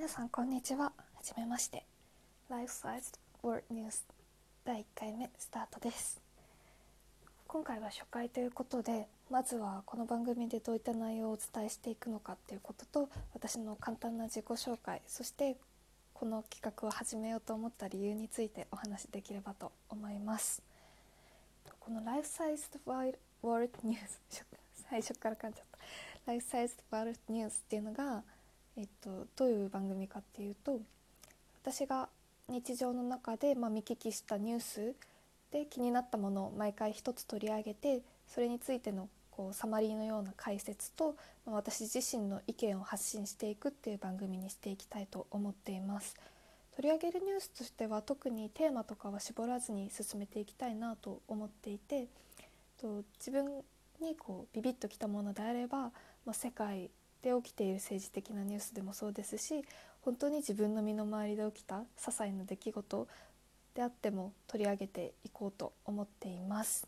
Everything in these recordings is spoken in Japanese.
皆さんこんにちは。はじめまして。Life Sized World News 第1回目スタートです。今回は初回ということでまずはこの番組でどういった内容をお伝えしていくのかっていうことと私の簡単な自己紹介そしてこの企画を始めようと思った理由についてお話しできればと思います。この Life Sized World News 最初から噛んじゃった。Life Sized World News っていうのがえっと、どういう番組かっていうと私が日常の中で、まあ、見聞きしたニュースで気になったものを毎回一つ取り上げてそれについてのこうサマリーのような解説と、まあ、私自身の意見を発信していくっていう番組にしていきたいと思っています。取り上げるニュースとしては特にテーマとかは絞らずに進めていきたいなと思っていてと自分にこうビビッときたものであれば、まあ、世界で起きている政治的なニュースでもそうですし本当に自分の身の回りで起きた些細な出来事であっても取り上げていこうと思っています。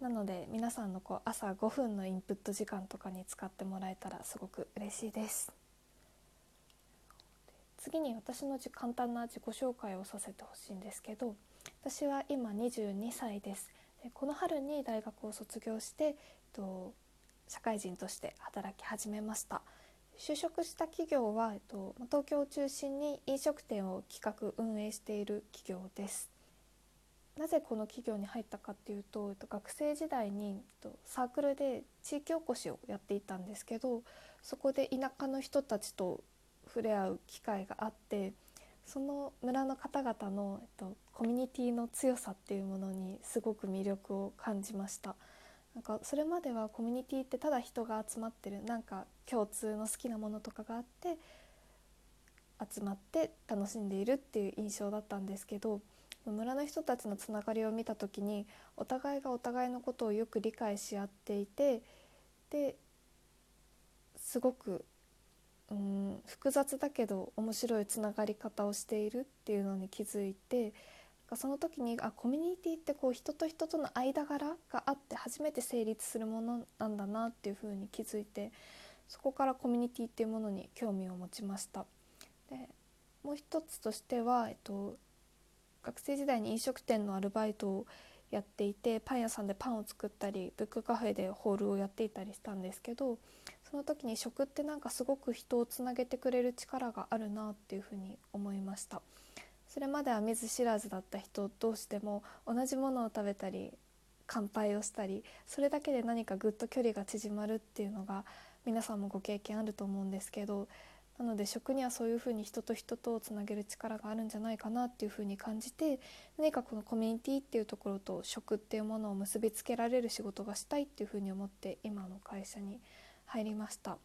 なので皆さんのこう朝5分のインプット時間とかに使ってもらえたらすごく嬉しいです。次に私の簡単な自己紹介をさせてほしいんですけど私は今22歳です。でこの春に大学を卒業して、えっと、社会人として働き始めました就職した企業は、えっと、東京を中心に飲食店を企画運営している企業ですなぜこの企業に入ったかっていうと、えっと、学生時代に、えっと、サークルで地域おこしをやっていたんですけどそこで田舎の人たちと触れ合う機会があってその村の方々の、えっと、コミュニティの強さっていうものにすごく魅力を感じました。なんかそれまではコミュニティってただ人が集まってるなんか共通の好きなものとかがあって集まって楽しんでいるっていう印象だったんですけど村の人たちのつながりを見た時にお互いがお互いのことをよく理解し合っていてですごくうん複雑だけど面白いつながり方をしているっていうのに気づいてその時にあコミュニティってこう人と人との間柄があって初めて成立するものなんだなっていうふうに気づいてそこからコミュニティっていうものに興味を持ちました。でもう一つとしては、えっと、学生時代に飲食店のアルバイトをやっていてパン屋さんでパンを作ったりブックカフェでホールをやっていたりしたんですけどその時に食ってなんかすごく人をつなげてくれる力があるなっていうふうに思いました。それまでは見ず知らずだった人同士でも同じものを食べたり乾杯をしたりそれだけで何かぐっと距離が縮まるっていうのが皆さんもご経験あると思うんですけどなので食にはそういうふうに人と人とをつなげる力があるんじゃないかなっていうふうに感じて何かこのコミュニティっていうところと食っていうものを結びつけられる仕事がしたいっていうふうに思って今の会社に入りました。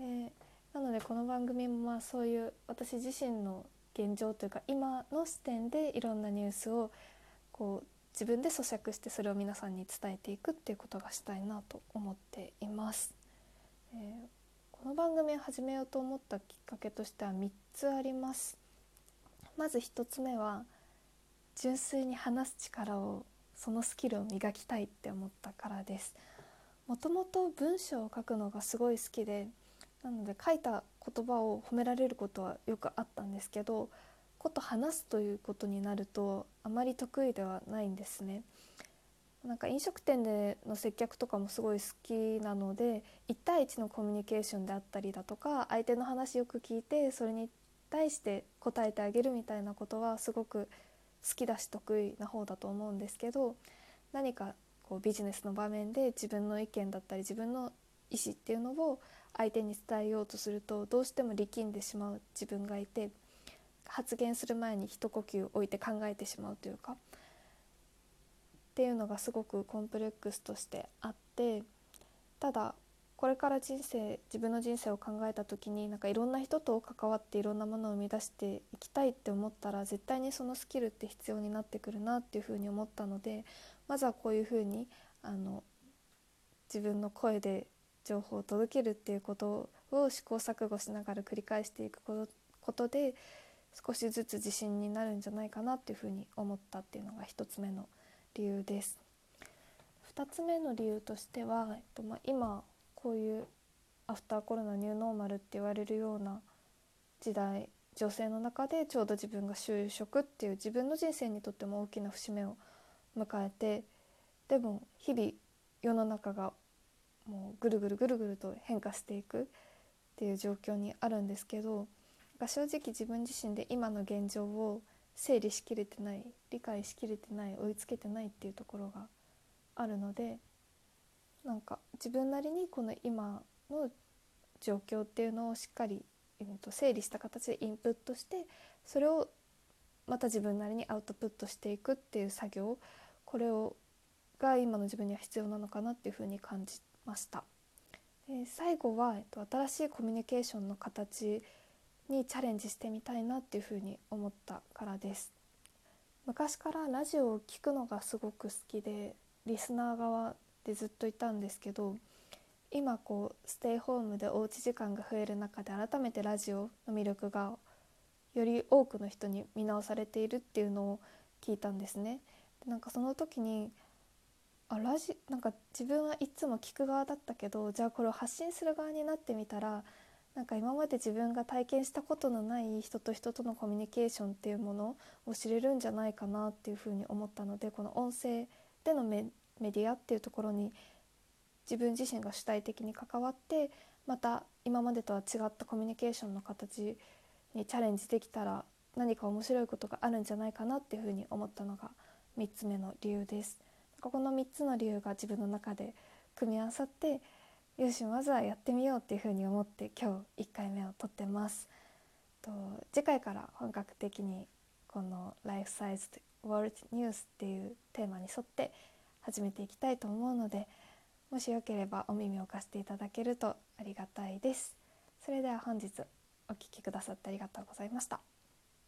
えー、なのでこの番組もまあそういう私自身の現状というか今の視点でいろんなニュースをこう自分で咀嚼してそれを皆さんに伝えていくっていうことがしたいなと思っています。えー、この番組を始めようと思ったきっかけとしては3つあります。まず1つ目は純粋に話す力をそのスキルを磨きたいって思ったからです。もともと文章を書くのがすごい好きでなので書いた言葉を褒められることはよくあったんですけどこと話すということになるとあまり得意ではないんですね。なんか飲食店での接客とかもすごい好きなので1対1のコミュニケーションであったりだとか相手の話よく聞いてそれに対して答えてあげるみたいなことはすごく好きだし得意な方だと思うんですけど何かこうビジネスの場面で自分の意見だったり自分の意思っていうのを相手に伝えようとするとどうしても力んでしまう自分がいて発言する前に一呼吸置いて考えてしまうというかっていうのがすごくコンプレックスとしてあってただこれから人生自分の人生を考えた時になんかいろんな人と関わっていろんなものを生み出していきたいって思ったら絶対にそのスキルって必要になってくるなっていうふうに思ったのでまずはこういうふうにあの自分の声で情報を届けるっていうことを試行錯誤しながら繰り返していくことで少しずつ自信になるんじゃないかなっていうふうに思ったっていうのが1つ目の理由です。2つ目の理由としては、えっとまあ、今こういうアフターコロナニューノーマルって言われるような時代女性の中でちょうど自分が就職っていう自分の人生にとっても大きな節目を迎えてでも日々世の中がもうぐるぐるぐるぐると変化していくっていう状況にあるんですけど正直自分自身で今の現状を整理しきれてない理解しきれてない追いつけてないっていうところがあるのでなんか自分なりにこの今の状況っていうのをしっかり、えー、と整理した形でインプットしてそれをまた自分なりにアウトプットしていくっていう作業これをが今の自分には必要なのかなっていうふうに感じました。で最後は、えっと、新しいコミュニケーションの形にチャレンジしてみたいなっていうふうに思ったからです昔からラジオを聴くのがすごく好きでリスナー側でずっといたんですけど今こうステイホームでおうち時間が増える中で改めてラジオの魅力がより多くの人に見直されているっていうのを聞いたんですね。でなんかその時にあラジなんか自分はいつも聞く側だったけどじゃあこれを発信する側になってみたらなんか今まで自分が体験したことのない人と人とのコミュニケーションっていうものを知れるんじゃないかなっていうふうに思ったのでこの音声でのメディアっていうところに自分自身が主体的に関わってまた今までとは違ったコミュニケーションの形にチャレンジできたら何か面白いことがあるんじゃないかなっていうふうに思ったのが3つ目の理由です。ここの3つの理由が自分の中で組み合わさってよしまずはやってみようっていうふうに思って今日1回目を撮ってます。と次回から本格的にこの「ライフサイズワールドニュース」っていうテーマに沿って始めていきたいと思うのでもしよければお耳を貸していただけるとありがたいです。それでは本日お聴きくださってありがとうございました。